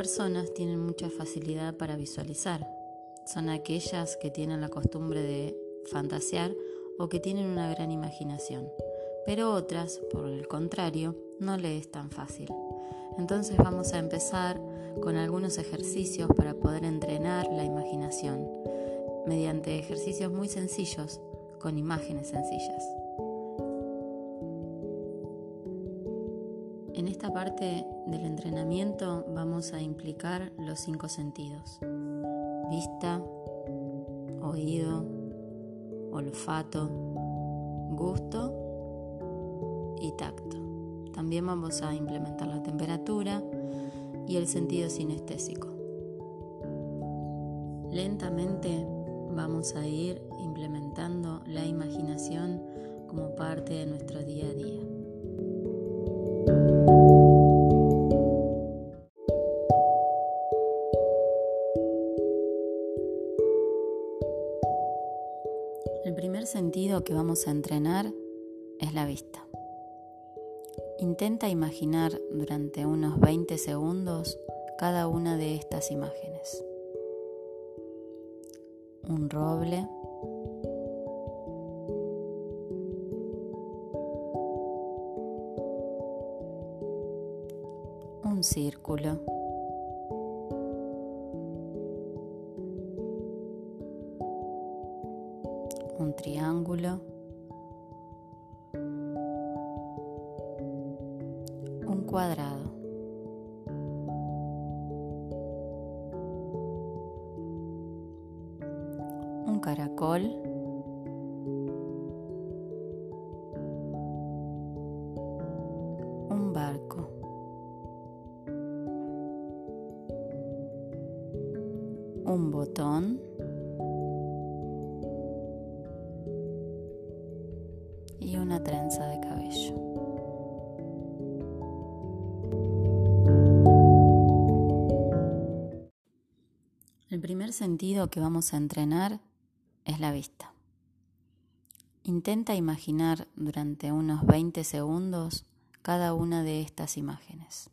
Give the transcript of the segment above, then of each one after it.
personas tienen mucha facilidad para visualizar. Son aquellas que tienen la costumbre de fantasear o que tienen una gran imaginación. Pero otras, por el contrario, no le es tan fácil. Entonces vamos a empezar con algunos ejercicios para poder entrenar la imaginación mediante ejercicios muy sencillos con imágenes sencillas. En esta parte del entrenamiento vamos a implicar los cinco sentidos. Vista, oído, olfato, gusto y tacto. También vamos a implementar la temperatura y el sentido sinestésico. Lentamente vamos a ir implementando la imaginación como parte de nuestro día a día. El primer sentido que vamos a entrenar es la vista. Intenta imaginar durante unos 20 segundos cada una de estas imágenes. Un roble. Un círculo. un triángulo, un cuadrado, un caracol, un barco. Un botón y una trenza de cabello. El primer sentido que vamos a entrenar es la vista. Intenta imaginar durante unos 20 segundos cada una de estas imágenes.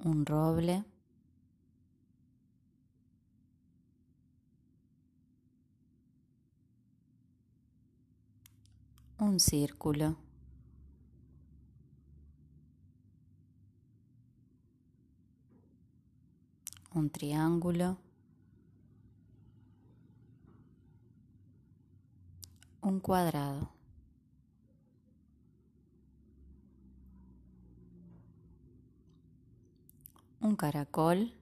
Un roble, un círculo, un triángulo, un cuadrado, un caracol,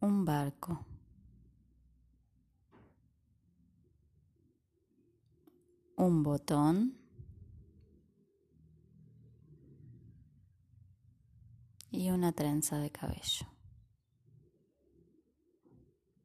un barco. Un botón y una trenza de cabello.